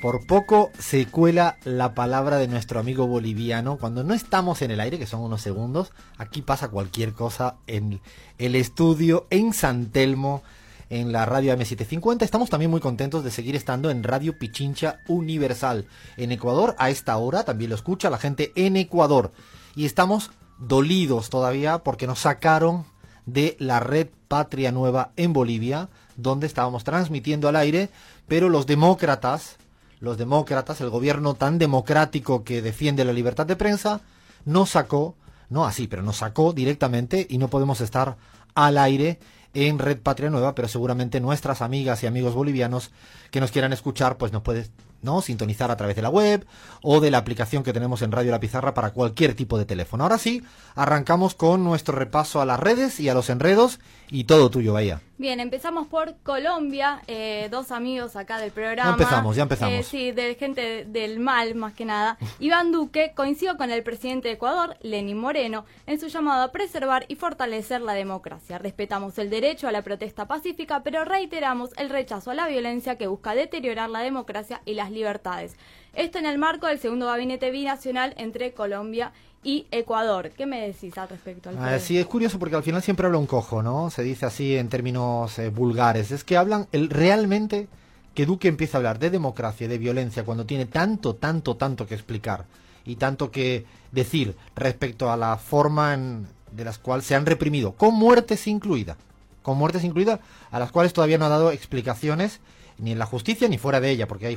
Por poco se cuela la palabra de nuestro amigo boliviano. Cuando no estamos en el aire, que son unos segundos, aquí pasa cualquier cosa en el estudio en San Telmo, en la radio M750. Estamos también muy contentos de seguir estando en Radio Pichincha Universal. En Ecuador, a esta hora, también lo escucha la gente en Ecuador. Y estamos dolidos todavía porque nos sacaron de la red Patria Nueva en Bolivia, donde estábamos transmitiendo al aire, pero los demócratas, los demócratas, el gobierno tan democrático que defiende la libertad de prensa, nos sacó, no así, pero nos sacó directamente y no podemos estar al aire en Red Patria Nueva, pero seguramente nuestras amigas y amigos bolivianos que nos quieran escuchar, pues nos puede ¿no? sintonizar a través de la web o de la aplicación que tenemos en Radio La Pizarra para cualquier tipo de teléfono. Ahora sí, arrancamos con nuestro repaso a las redes y a los enredos y todo tuyo, Bahía. Bien, empezamos por Colombia, eh, dos amigos acá del programa. Ya empezamos, ya empezamos. Eh, sí, de gente del mal más que nada. Iván Duque coincidió con el presidente de Ecuador, Lenín Moreno, en su llamado a preservar y fortalecer la democracia. Respetamos el derecho a la protesta pacífica, pero reiteramos el rechazo a la violencia que busca deteriorar la democracia y las libertades. Esto en el marco del segundo gabinete binacional entre Colombia y Ecuador. ¿Qué me decís al respecto? Ah, sí, es curioso porque al final siempre habla un cojo, ¿no? Se dice así en términos eh, vulgares. Es que hablan el, realmente que Duque empieza a hablar de democracia y de violencia cuando tiene tanto, tanto, tanto que explicar y tanto que decir respecto a la forma en, de las cuales se han reprimido, con muertes incluidas, con muertes incluidas, a las cuales todavía no ha dado explicaciones ni en la justicia ni fuera de ella, porque hay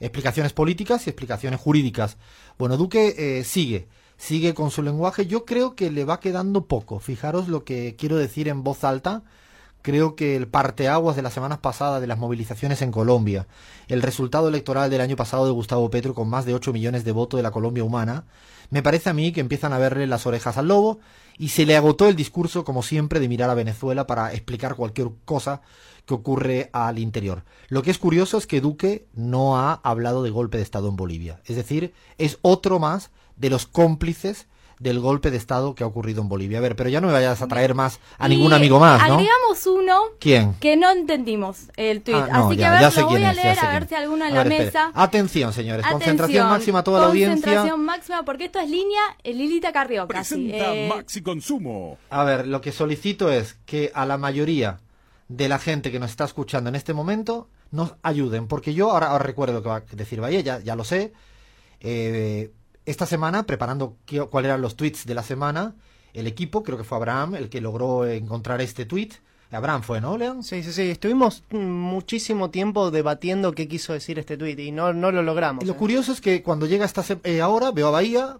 explicaciones políticas y explicaciones jurídicas. Bueno, Duque eh, sigue sigue con su lenguaje. Yo creo que le va quedando poco. Fijaros lo que quiero decir en voz alta. Creo que el parteaguas de las semanas pasadas de las movilizaciones en Colombia, el resultado electoral del año pasado de Gustavo Petro con más de 8 millones de votos de la Colombia humana, me parece a mí que empiezan a verle las orejas al lobo y se le agotó el discurso, como siempre, de mirar a Venezuela para explicar cualquier cosa que ocurre al interior. Lo que es curioso es que Duque no ha hablado de golpe de Estado en Bolivia. Es decir, es otro más de los cómplices del golpe de Estado que ha ocurrido en Bolivia. A ver, pero ya no me vayas a traer más a ningún amigo más, ¿no? Agregamos uno ¿Quién? que no entendimos el tweet. Ah, Así que a ver, lo voy a leer a ver si alguno en la mesa. Atención, señores. concentración máxima a toda la audiencia. Concentración máxima, porque esto es línea Lilita Carrió Presenta eh, Maxi Consumo. A ver, lo que solicito es que a la mayoría de la gente que nos está escuchando en este momento nos ayuden, porque yo ahora, recuerdo lo que va a decir Bahía, ya, ya lo sé. Eh, esta semana, preparando cuáles eran los tweets de la semana, el equipo, creo que fue Abraham, el que logró encontrar este tweet. Abraham fue, ¿no, León? Sí, sí, sí. Estuvimos muchísimo tiempo debatiendo qué quiso decir este tweet y no, no lo logramos. lo ¿eh? curioso es que cuando llega esta eh, ahora, veo a Bahía,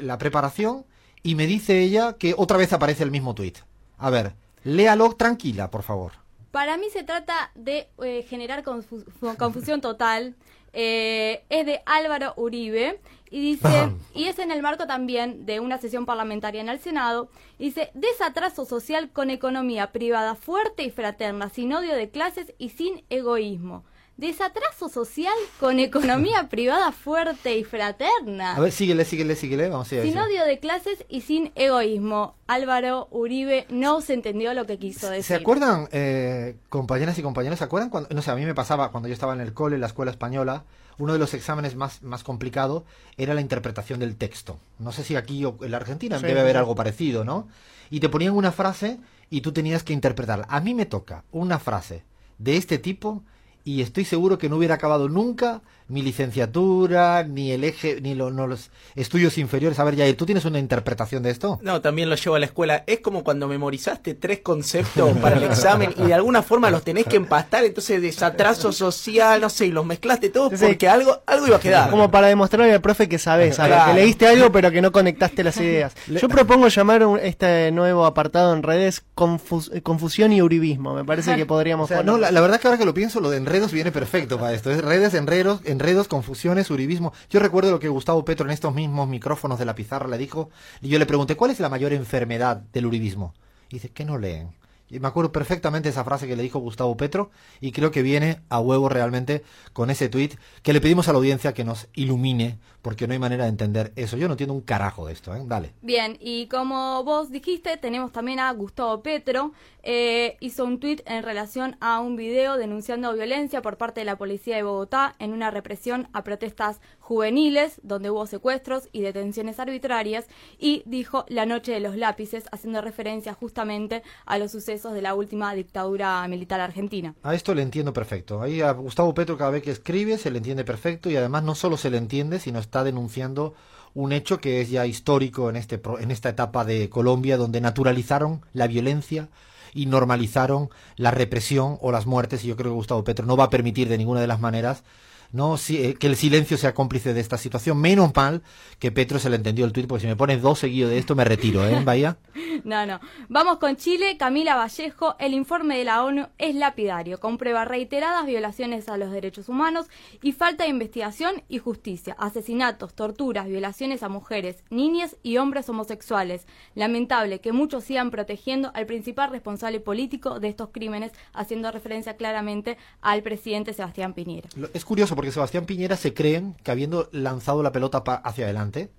la preparación, y me dice ella que otra vez aparece el mismo tweet. A ver, léalo tranquila, por favor. Para mí se trata de eh, generar confusión total. es de Álvaro Uribe y dice, y es en el marco también de una sesión parlamentaria en el Senado, dice, desatraso social con economía privada fuerte y fraterna, sin odio de clases y sin egoísmo. Desatraso social con economía privada fuerte y fraterna. A ver, síguele, síguele, síguele, vamos a Sin odio de clases y sin egoísmo. Álvaro Uribe no se entendió lo que quiso decir. ¿Se acuerdan, eh, compañeras y compañeros, se acuerdan cuando, no sé, a mí me pasaba cuando yo estaba en el cole, en la escuela española, uno de los exámenes más, más complicado era la interpretación del texto. No sé si aquí o en la Argentina debe haber algo parecido, ¿no? Y te ponían una frase y tú tenías que interpretarla. A mí me toca una frase de este tipo y estoy seguro que no hubiera acabado nunca mi licenciatura, ni el eje, ni no, los estudios inferiores. A ver, Yair, ¿tú tienes una interpretación de esto? No, también lo llevo a la escuela. Es como cuando memorizaste tres conceptos para el examen y de alguna forma los tenés que empastar, entonces desatraso social, no sé, y los mezclaste todos porque algo, algo iba a quedar. Como para demostrarle al profe que sabes, que leíste algo pero que no conectaste las ideas. Yo propongo llamar este nuevo apartado en redes confusión y uribismo. Me parece que podríamos... no, la, verdad que ahora que lo pienso, lo de enredos viene perfecto para esto. Es redes, enredos, enredos, confusiones, uribismo. Yo recuerdo lo que Gustavo Petro en estos mismos micrófonos de la pizarra le dijo, y yo le pregunté, ¿cuál es la mayor enfermedad del uribismo? Y dice, que no leen. Y me acuerdo perfectamente esa frase que le dijo Gustavo Petro y creo que viene a huevo realmente con ese tuit que le pedimos a la audiencia que nos ilumine porque no hay manera de entender eso. Yo no entiendo un carajo de esto, ¿eh? Dale. Bien, y como vos dijiste, tenemos también a Gustavo Petro. Eh, hizo un tuit en relación a un video denunciando violencia por parte de la policía de Bogotá en una represión a protestas juveniles donde hubo secuestros y detenciones arbitrarias y dijo la noche de los lápices haciendo referencia justamente a los sucesos de la última dictadura militar argentina. A esto le entiendo perfecto. Ahí a Gustavo Petro cada vez que escribe se le entiende perfecto y además no solo se le entiende, sino está denunciando un hecho que es ya histórico en, este, en esta etapa de Colombia donde naturalizaron la violencia y normalizaron la represión o las muertes y yo creo que Gustavo Petro no va a permitir de ninguna de las maneras no eh, que el silencio sea cómplice de esta situación. Menos mal que Petro se le entendió el tuit, porque si me pones dos seguidos de esto me retiro, ¿eh, Bahía? no, no. Vamos con Chile. Camila Vallejo, el informe de la ONU es lapidario, comprueba reiteradas violaciones a los derechos humanos y falta de investigación y justicia, asesinatos, torturas, violaciones a mujeres, niñas y hombres homosexuales. Lamentable que muchos sigan protegiendo al principal responsable político de estos crímenes, haciendo referencia claramente al presidente Sebastián Piñera. Es curioso porque Sebastián Piñera se cree que habiendo lanzado la pelota hacia adelante,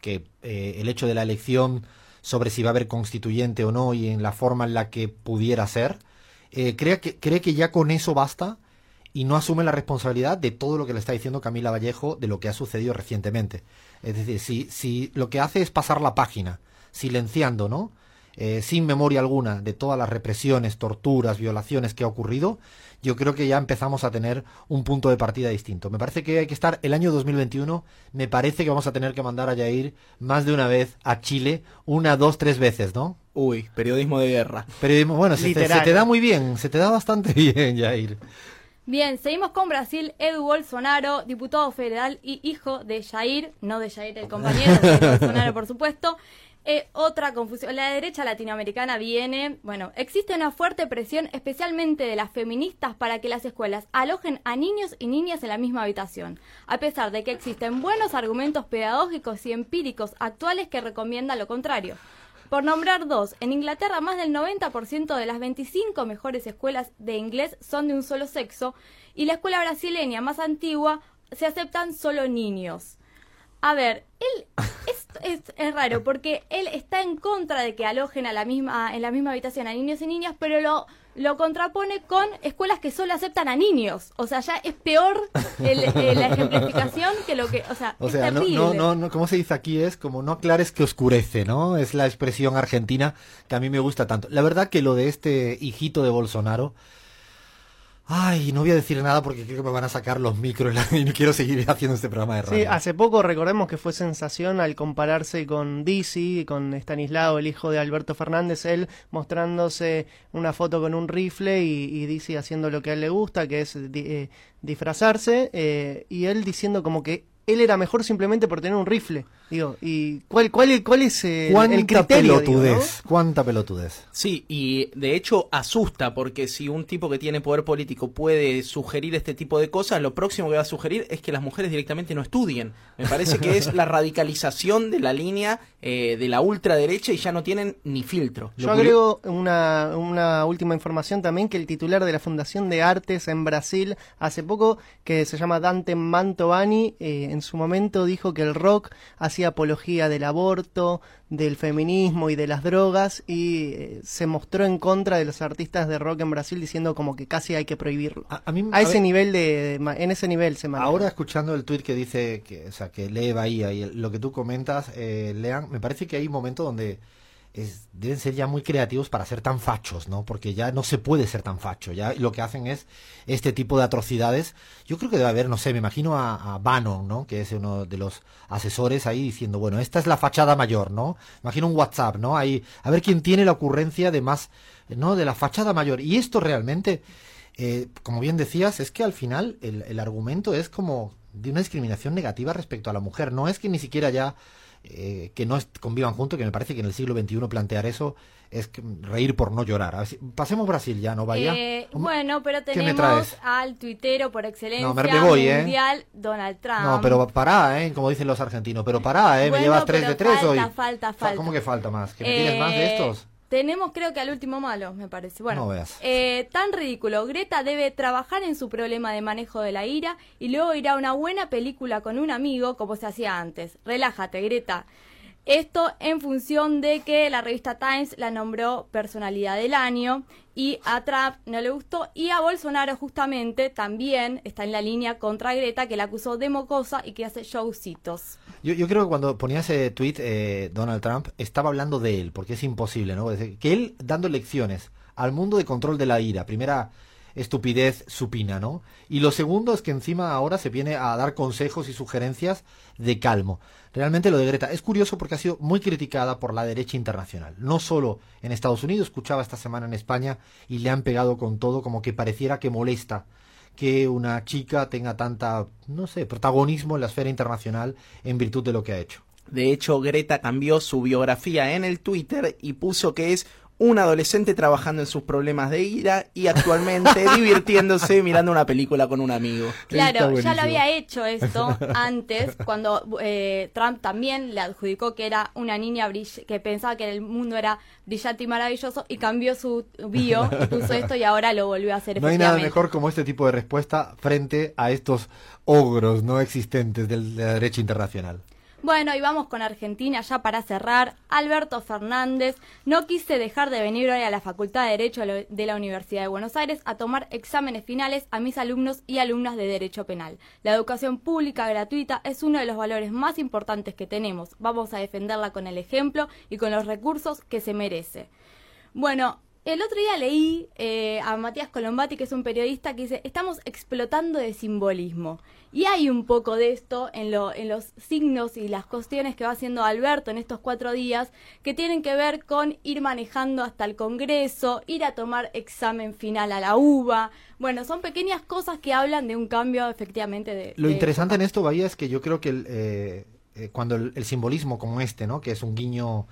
que eh, el hecho de la elección sobre si va a haber constituyente o no y en la forma en la que pudiera ser, eh, cree, que, cree que ya con eso basta y no asume la responsabilidad de todo lo que le está diciendo Camila Vallejo de lo que ha sucedido recientemente. Es decir, si, si lo que hace es pasar la página, silenciando, ¿no? Eh, sin memoria alguna de todas las represiones, torturas, violaciones que ha ocurrido, yo creo que ya empezamos a tener un punto de partida distinto. Me parece que hay que estar el año 2021, me parece que vamos a tener que mandar a Jair más de una vez a Chile, una, dos, tres veces, ¿no? Uy, periodismo de guerra. Periodismo, bueno, se te, se te, da muy bien, se te da bastante bien, Jair. Bien, seguimos con Brasil. Edu Bolsonaro, diputado federal y hijo de Jair, no de Jair el compañero, de Bolsonaro, por supuesto, eh, otra confusión. La derecha latinoamericana viene, bueno, existe una fuerte presión, especialmente de las feministas, para que las escuelas alojen a niños y niñas en la misma habitación, a pesar de que existen buenos argumentos pedagógicos y empíricos actuales que recomiendan lo contrario. Por nombrar dos, en Inglaterra más del 90% de las 25 mejores escuelas de inglés son de un solo sexo y la escuela brasileña más antigua se aceptan solo niños. A ver, él es, es, raro porque él está en contra de que alojen a la misma, en la misma habitación a niños y niñas, pero lo, lo contrapone con escuelas que solo aceptan a niños. O sea, ya es peor eh, la ejemplificación que lo que. O sea, o sea no, no, no, no, como se dice aquí es como no aclares que oscurece, ¿no? Es la expresión argentina que a mí me gusta tanto. La verdad que lo de este hijito de Bolsonaro Ay, no voy a decir nada porque creo que me van a sacar los micros y no quiero seguir haciendo este programa de radio. Sí, hace poco recordemos que fue sensación al compararse con Dizzy, con Stanislao, el hijo de Alberto Fernández, él mostrándose una foto con un rifle y, y Dizzy haciendo lo que a él le gusta, que es eh, disfrazarse, eh, y él diciendo como que él era mejor simplemente por tener un rifle. Digo, ¿y cuál, cuál, cuál es el criterio? Pelotudez, ¿Cuánta pelotudez? Sí, y de hecho asusta, porque si un tipo que tiene poder político puede sugerir este tipo de cosas, lo próximo que va a sugerir es que las mujeres directamente no estudien. Me parece que es la radicalización de la línea eh, de la ultraderecha y ya no tienen ni filtro. Yo agrego una, una última información también, que el titular de la Fundación de Artes en Brasil, hace poco, que se llama Dante Mantovani, eh, en su momento dijo que el rock hacía apología del aborto, del feminismo y de las drogas y eh, se mostró en contra de los artistas de rock en Brasil diciendo como que casi hay que prohibirlo. A, ese nivel de, en ese nivel se maneja. Ahora escuchando el tuit que dice que o sea que lee Bahía y lo que tú comentas, eh, Lean, me parece que hay un momento donde deben ser ya muy creativos para ser tan fachos, ¿no? Porque ya no se puede ser tan facho, ya lo que hacen es este tipo de atrocidades. Yo creo que debe haber, no sé, me imagino a, a Bannon, ¿no? Que es uno de los asesores ahí diciendo, bueno, esta es la fachada mayor, ¿no? Imagino un WhatsApp, ¿no? Ahí, a ver quién tiene la ocurrencia de más, ¿no? De la fachada mayor. Y esto realmente, eh, como bien decías, es que al final el argumento es como de una discriminación negativa respecto a la mujer. No es que ni siquiera ya eh, que no convivan juntos, que me parece que en el siglo XXI plantear eso es reír por no llorar. pasemos Brasil ya, ¿no vaya? Eh, bueno, pero tenemos al tuitero por excelencia ¿eh? mundial, Donald Trump. No, pero pará, ¿eh? Como dicen los argentinos, pero pará, ¿eh? me llevas tres de tres hoy. Falta, falta, ¿Cómo que falta más? ¿Que me tienes más de estos? Tenemos creo que al último malo, me parece. Bueno, No veas. eh, tan ridículo. Greta debe trabajar en su problema de manejo de la ira y luego ir a una buena película con un amigo como se hacía antes. Relájate, Greta. Esto en función de que la revista Times la nombró personalidad del año y a Trump no le gustó y a Bolsonaro justamente también está en la línea contra Greta que la acusó de mocosa y que hace showcitos. Yo, yo creo que cuando ponía ese tweet eh, Donald Trump estaba hablando de él, porque es imposible, ¿no? Que él dando lecciones al mundo de control de la ira, primera estupidez supina, ¿no? Y lo segundo es que encima ahora se viene a dar consejos y sugerencias de calmo. Realmente lo de Greta es curioso porque ha sido muy criticada por la derecha internacional, no solo en Estados Unidos, escuchaba esta semana en España y le han pegado con todo como que pareciera que molesta que una chica tenga tanta, no sé, protagonismo en la esfera internacional en virtud de lo que ha hecho. De hecho, Greta cambió su biografía en el Twitter y puso que es un adolescente trabajando en sus problemas de ira y actualmente divirtiéndose mirando una película con un amigo. Claro, ya lo había hecho esto antes, cuando eh, Trump también le adjudicó que era una niña brill- que pensaba que el mundo era brillante y maravilloso y cambió su bio y puso esto y ahora lo volvió a hacer No hay nada mejor como este tipo de respuesta frente a estos ogros no existentes del- de la derecha internacional. Bueno, y vamos con Argentina ya para cerrar. Alberto Fernández, no quise dejar de venir hoy a la Facultad de Derecho de la Universidad de Buenos Aires a tomar exámenes finales a mis alumnos y alumnas de Derecho Penal. La educación pública gratuita es uno de los valores más importantes que tenemos. Vamos a defenderla con el ejemplo y con los recursos que se merece. Bueno, el otro día leí eh, a Matías Colombati, que es un periodista, que dice, estamos explotando de simbolismo. Y hay un poco de esto en, lo, en los signos y las cuestiones que va haciendo Alberto en estos cuatro días, que tienen que ver con ir manejando hasta el Congreso, ir a tomar examen final a la UBA. Bueno, son pequeñas cosas que hablan de un cambio efectivamente de... Lo de- interesante en esto, Bahía, es que yo creo que el, eh, eh, cuando el, el simbolismo como este, ¿no? que es un guiño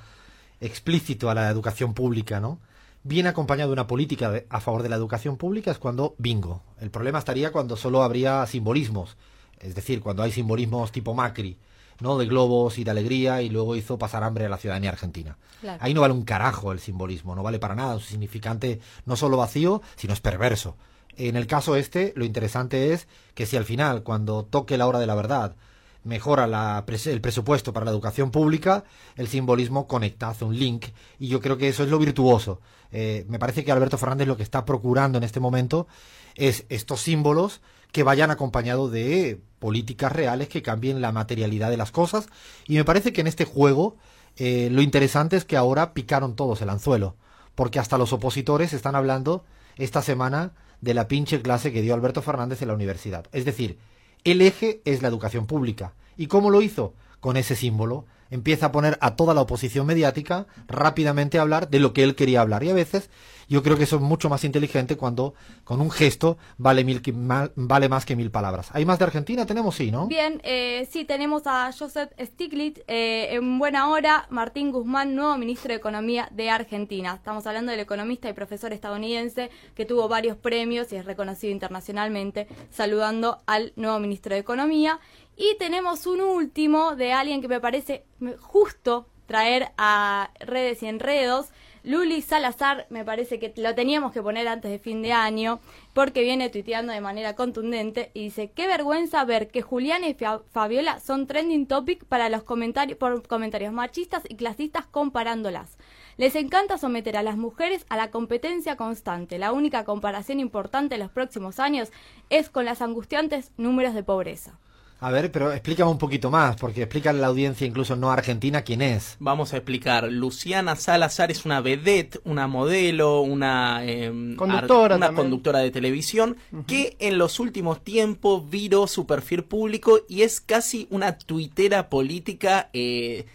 explícito a la educación pública, ¿no? Viene acompañado de una política de- a favor de la educación pública, es cuando bingo. El problema estaría cuando solo habría simbolismos, es decir, cuando hay simbolismos tipo Macri, ¿no? de globos y de alegría y luego hizo pasar hambre a la ciudadanía argentina. Claro. Ahí no vale un carajo el simbolismo, no vale para nada, un significante no solo vacío, sino es perverso. En el caso este, lo interesante es que si al final, cuando toque la hora de la verdad, mejora la el presupuesto para la educación pública, el simbolismo conecta, hace un link, y yo creo que eso es lo virtuoso. Eh, me parece que Alberto Fernández lo que está procurando en este momento es estos símbolos que vayan acompañados de políticas reales que cambien la materialidad de las cosas, y me parece que en este juego eh, lo interesante es que ahora picaron todos el anzuelo, porque hasta los opositores están hablando esta semana de la pinche clase que dio Alberto Fernández en la universidad. Es decir, el eje es la educación pública. ¿Y cómo lo hizo? Con ese símbolo. Empieza a poner a toda la oposición mediática rápidamente a hablar de lo que él quería hablar. Y a veces yo creo que eso es mucho más inteligente cuando con un gesto vale, mil, vale más que mil palabras. ¿Hay más de Argentina? Tenemos sí, ¿no? Bien, eh, sí, tenemos a Joseph Stiglitz eh, en buena hora, Martín Guzmán, nuevo ministro de Economía de Argentina. Estamos hablando del economista y profesor estadounidense que tuvo varios premios y es reconocido internacionalmente, saludando al nuevo ministro de Economía. Y tenemos un último de alguien que me parece justo traer a redes y enredos. Luli Salazar, me parece que lo teníamos que poner antes de fin de año, porque viene tuiteando de manera contundente y dice, qué vergüenza ver que Juliana y Fa- Fabiola son trending topic para los comentarios, por comentarios machistas y clasistas comparándolas. Les encanta someter a las mujeres a la competencia constante. La única comparación importante en los próximos años es con las angustiantes números de pobreza. A ver, pero explícame un poquito más, porque explícale a la audiencia, incluso no argentina, quién es. Vamos a explicar. Luciana Salazar es una vedette, una modelo, una, em, Conductora una conductora de televisión que en los últimos tiempos viró su perfil público y es casi una tuitera política eh,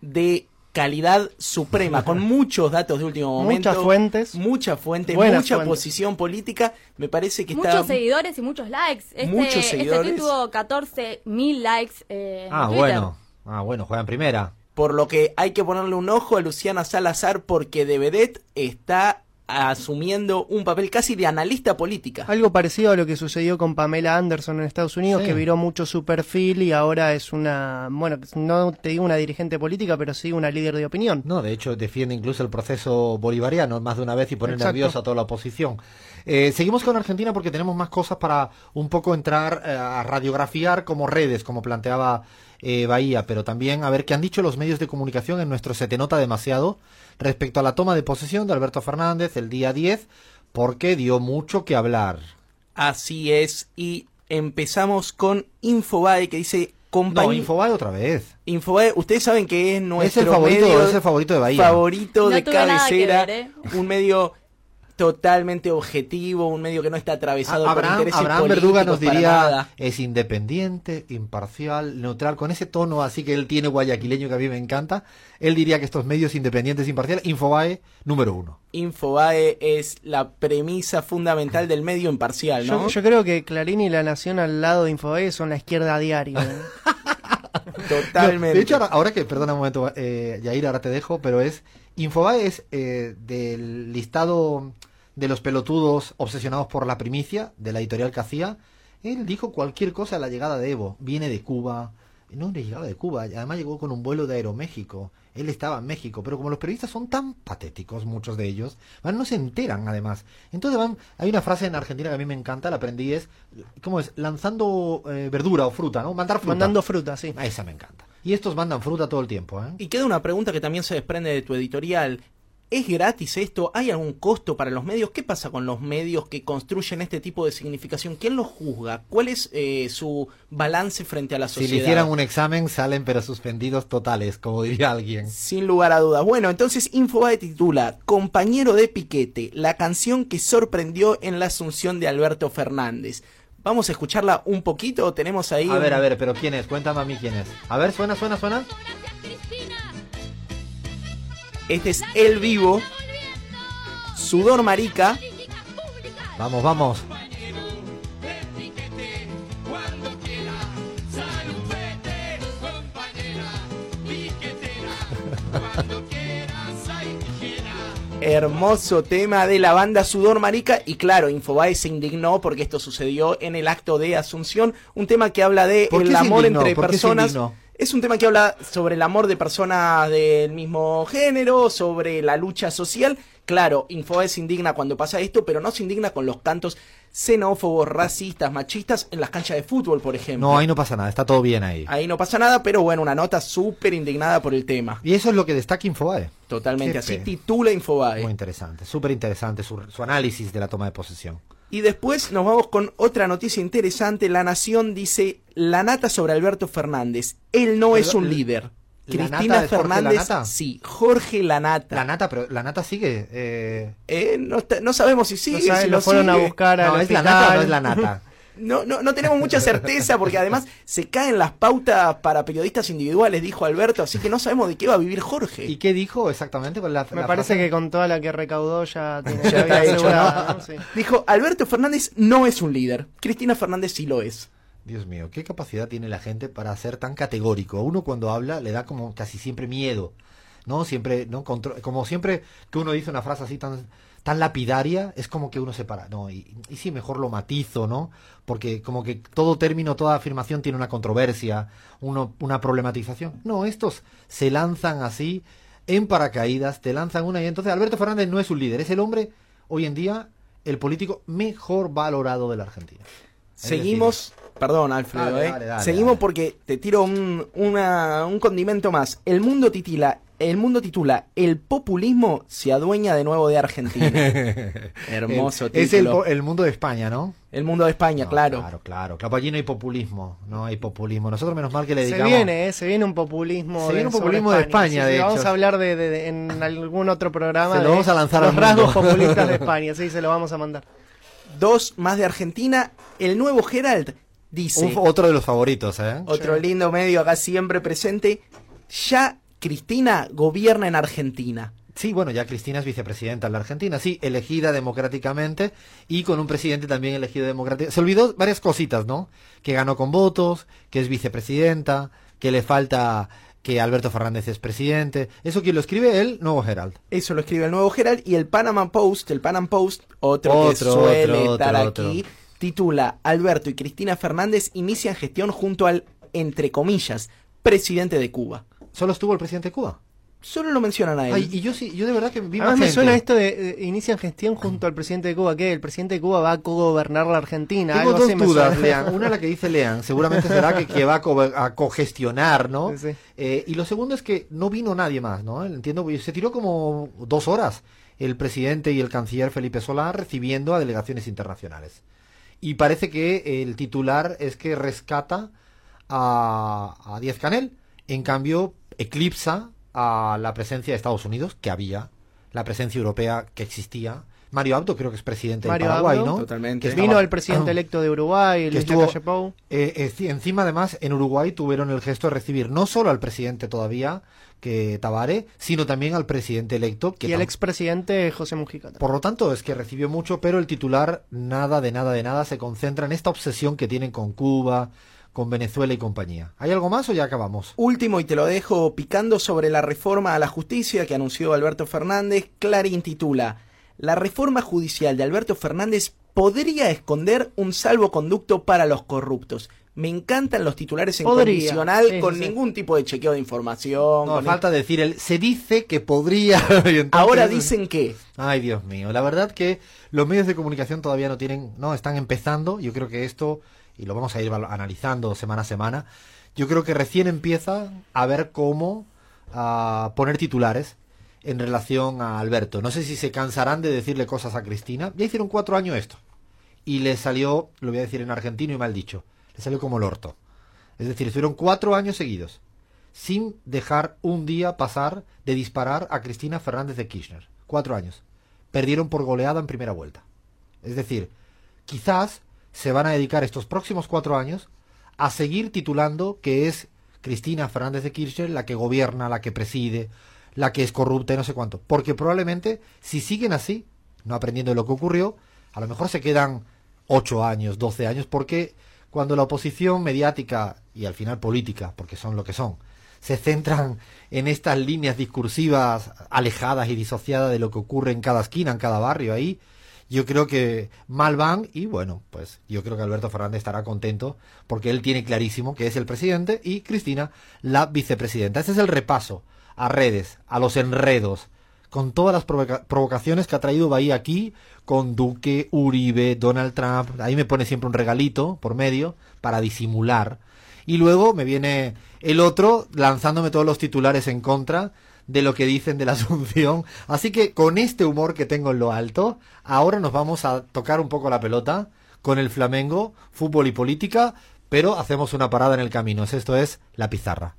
de calidad suprema, con muchos datos de último momento. Muchas fuentes. Mucha fuente, mucha fuentes. posición política. Me parece que está... Muchos seguidores y muchos likes. Este, Muchos este seguidores. tweet tuvo 14 mil likes eh, Ah, bueno. Ah, bueno, juega en primera. Por lo que hay que ponerle un ojo a Luciana Salazar porque de vedette está asumiendo un papel casi de analista política. Algo parecido a lo que sucedió con Pamela Anderson en Estados Unidos, Sí. que viró mucho su perfil y ahora es una, bueno, no te digo una dirigente política, pero sí una líder de opinión. No, de hecho defiende incluso el proceso bolivariano más de una vez y pone Exacto. nerviosa a toda la oposición. Eh, seguimos con Argentina porque tenemos más cosas para un poco entrar eh, a radiografiar como redes, como planteaba eh, Bahía, pero también a ver qué han dicho los medios de comunicación en nuestro Se Te Nota Demasiado respecto a la toma de posesión de Alberto Fernández el día 10, porque dio mucho que hablar. Así es, y empezamos con Infobae que dice No, compañía Infobae otra vez. Infobae, ustedes saben que es nuestro es el favorito, medio es el favorito de Bahía. favorito No de tuve nada que cabecera, ver, ¿eh? un medio totalmente objetivo, un medio que no está atravesado por intereses Abraham políticos Verduga nos para diría nada. es independiente, imparcial, neutral, con ese tono así que él tiene guayaquileño que a mí me encanta. Él diría que estos medios independientes, imparciales, Infobae número uno. Infobae es la premisa fundamental del medio imparcial, ¿no? Yo, yo creo que Clarín y La Nación al lado de Infobae son la izquierda a diario. ¿eh? Totalmente. De hecho, ahora, ahora que, perdona un momento, eh, Yair, ahora te dejo, pero es, Infobae es eh, del listado de los pelotudos obsesionados por la primicia de la editorial que hacía. Él dijo cualquier cosa a la llegada de Evo. Viene de Cuba. No le llegaba de Cuba, además llegó con un vuelo de Aeroméxico. Él estaba en México, pero como los periodistas son tan patéticos, muchos de ellos, van, no se enteran además. Entonces van, hay una frase en Argentina que a mí me encanta, la aprendí, es, ¿cómo es? Lanzando eh, verdura o fruta, ¿no? Mandar fruta. Mandando fruta, sí. Ah, Esa me encanta. Y estos mandan fruta todo el tiempo, ¿eh? Y queda una pregunta que también se desprende de tu editorial. ¿Es gratis esto? ¿Hay algún costo para los medios? ¿Qué pasa con los medios que construyen este tipo de significación? ¿Quién los juzga? ¿Cuál es eh, su balance frente a la Si sociedad? le hicieran un examen, salen pero suspendidos totales, como diría alguien. Sin lugar a dudas. Bueno, entonces Infobae titula Compañero de Piquete, la canción que sorprendió en la asunción de Alberto Fernández. Vamos a escucharla un poquito, tenemos ahí... A un- ver, a ver, pero ¿quién es? Cuéntame a mí quién es. A ver, suena, suena, suena. Este es El Vivo, Sudor Marica, Vamos, vamos. Hermoso tema de la banda Sudor Marica y claro, Infobae se indignó porque esto sucedió en el acto de Asunción, un tema que habla de ¿Por qué el amor entre ¿Por qué se personas. Es un tema que habla sobre el amor de personas del mismo género, sobre la lucha social. Claro, Infobae se indigna cuando pasa esto, pero no se indigna con los cantos xenófobos, racistas, machistas en las canchas de fútbol, por ejemplo. No, ahí no pasa nada, está todo bien ahí. Ahí no pasa nada, pero bueno, una nota súper indignada por el tema. Y eso es lo que destaca Infobae. Totalmente así titula Infobae. Muy interesante, súper interesante su, su análisis de la toma de posesión. Y después nos vamos con otra noticia interesante. La Nación dice la nata sobre Alberto Fernández. Él no es un líder. ¿La Cristina Jorge Fernández, Lanata? sí, Jorge Lanata. La nata, pero la nata sigue. Eh... Eh, no, está- no sabemos si sigue, No si lo lo fueron a buscar al No, ¿es la hospital. nata o no es la nata? No, no, no tenemos mucha certeza porque además se caen las pautas para periodistas individuales, dijo Alberto, así que no sabemos de qué va a vivir Jorge. ¿Y qué dijo exactamente? con la- Me la parece frase? que con toda la que recaudó ya tiene Ya. Sí. Dijo, Alberto Fernández no es un líder. Cristina Fernández sí lo es. Dios mío, qué capacidad tiene la gente para ser tan categórico. Uno cuando habla le da como casi siempre miedo, ¿no? Siempre, ¿no? Contro- como siempre que uno dice una frase así tan, tan lapidaria, es como que uno se para, no, y, y sí, mejor lo matizo, ¿no? Porque como que todo término, toda afirmación tiene una controversia, uno, una problematización. No, estos se lanzan así, en paracaídas, te lanzan una y entonces Alberto Fernández no es un líder, es el hombre, hoy en día, el político mejor valorado de la Argentina. Es Seguimos, perdón Alfredo, Dale, eh. dale, dale, seguimos dale. porque te tiro un, una- un condimento más. El mundo titula, el mundo titula, el populismo se adueña de nuevo de Argentina. Hermoso El- Es el, título. po- el mundo de España, ¿no? El mundo de España, No, claro. Claro, claro. Claro, allí no hay populismo. No hay populismo. Nosotros, menos mal que le Se dedicamos. viene, ¿eh? se viene un populismo. Se de- viene un populismo de España, Sí, sí, de Vamos hecho. a hablar de, de- de- en algún otro programa. Se lo de vamos a lanzar Los al rasgos populistas de España, sí, se lo vamos a mandar. Dos más de Argentina. El nuevo Gerald dice, otro de los favoritos, ¿eh? otro lindo medio acá siempre presente, ya Cristina gobierna en Argentina. Sí, bueno, ya Cristina es vicepresidenta en la Argentina, sí, elegida democráticamente y con un presidente también elegido democráticamente. Se olvidó varias cositas, ¿no? Que ganó con votos, que es vicepresidenta, que le falta que Alberto Fernández es presidente. ¿Eso quién lo escribe? El Nuevo Herald. Eso lo escribe el Nuevo Herald y el Panama Post, el Panama Post, otro, que suele otro, estar otro, aquí, titula Alberto y Cristina Fernández inician gestión junto al, entre comillas, presidente de Cuba. ¿Solo estuvo el presidente de Cuba? Solo lo mencionan a él. Ay, y yo sí, yo de verdad que vi Además más me gente. suena esto de, de inician gestión junto al presidente de Cuba, que el presidente de Cuba va a gobernar la Argentina. Tengo algo dos así me dudas, suena. Lean. Una la que dice Lean, seguramente será que, que va a, co- a cogestionar, ¿no? Sí, sí. Eh, y lo segundo es que no vino nadie más, ¿no? Entiendo, se tiró como dos horas el presidente y el canciller Felipe Solá recibiendo a delegaciones internacionales. Y parece que el titular es que rescata a, a Díaz Canel, en cambio eclipsa a la presencia de Estados Unidos, que había, la presencia europea que existía. Mario Abdo creo que es presidente Mario de Paraguay, Abdo. ¿no? Totalmente. Que Vino el presidente electo de Uruguay, que Luis estuvo- Pou. Eh, eh, encima, además, en Uruguay tuvieron el gesto de recibir no solo al presidente todavía, que Tabare, sino también al presidente electo, que y el expresidente José Mujica. también. por lo tanto es que recibió mucho, pero el titular nada de nada de nada se concentra en esta obsesión que tienen con Cuba, con Venezuela y compañía. ¿Hay algo más o ya acabamos? Último, y te lo dejo picando sobre la reforma a la justicia que anunció Alberto Fernández. Clarín titula, la reforma judicial de Alberto Fernández podría esconder un salvoconducto para los corruptos. Me encantan los titulares en Podría, condicional sí, con sí, ningún tipo de chequeo de información. No, falta decir, el, se dice que podría... entonces- Ahora dicen que... Ay, Dios mío. La verdad que los medios de comunicación todavía no tienen, no, están empezando. Yo creo que esto, y lo vamos a ir analizando semana a semana, yo creo que recién empieza a ver cómo ah, poner titulares en relación a Alberto. No sé si se cansarán de decirle cosas a Cristina. Ya hicieron cuatro años esto. Y le salió, lo voy a decir en argentino y mal dicho, le salió como el orto. Es decir, estuvieron cuatro años seguidos sin dejar un día pasar de disparar a Cristina Fernández de Kirchner. Cuatro años. Perdieron por goleada en primera vuelta. Es decir, quizás se van a dedicar estos próximos cuatro años a seguir titulando que es Cristina Fernández de Kirchner la que gobierna, la que preside, la que es corrupta y no sé cuánto. Porque probablemente, si siguen así, no aprendiendo de lo que ocurrió, a lo mejor se quedan ocho años, doce años, porque cuando la oposición mediática y al final política, porque son lo que son, se centran en estas líneas discursivas alejadas y disociadas de lo que ocurre en cada esquina, en cada barrio ahí, yo creo que mal van y bueno, pues yo creo que Alberto Fernández estará contento porque él tiene clarísimo que es el presidente y Cristina la vicepresidenta. Ese es el repaso a redes, a los enredos, con todas las provoca- provocaciones que ha traído Bahía aquí, con Duque, Uribe, Donald Trump. Ahí me pone siempre un regalito por medio para disimular. Y luego me viene el otro lanzándome todos los titulares en contra de lo que dicen de la Asunción. Así que con este humor que tengo en lo alto, ahora nos vamos a tocar un poco la pelota con el Flamengo, fútbol y política, pero hacemos una parada en el camino. Esto es La Pizarra.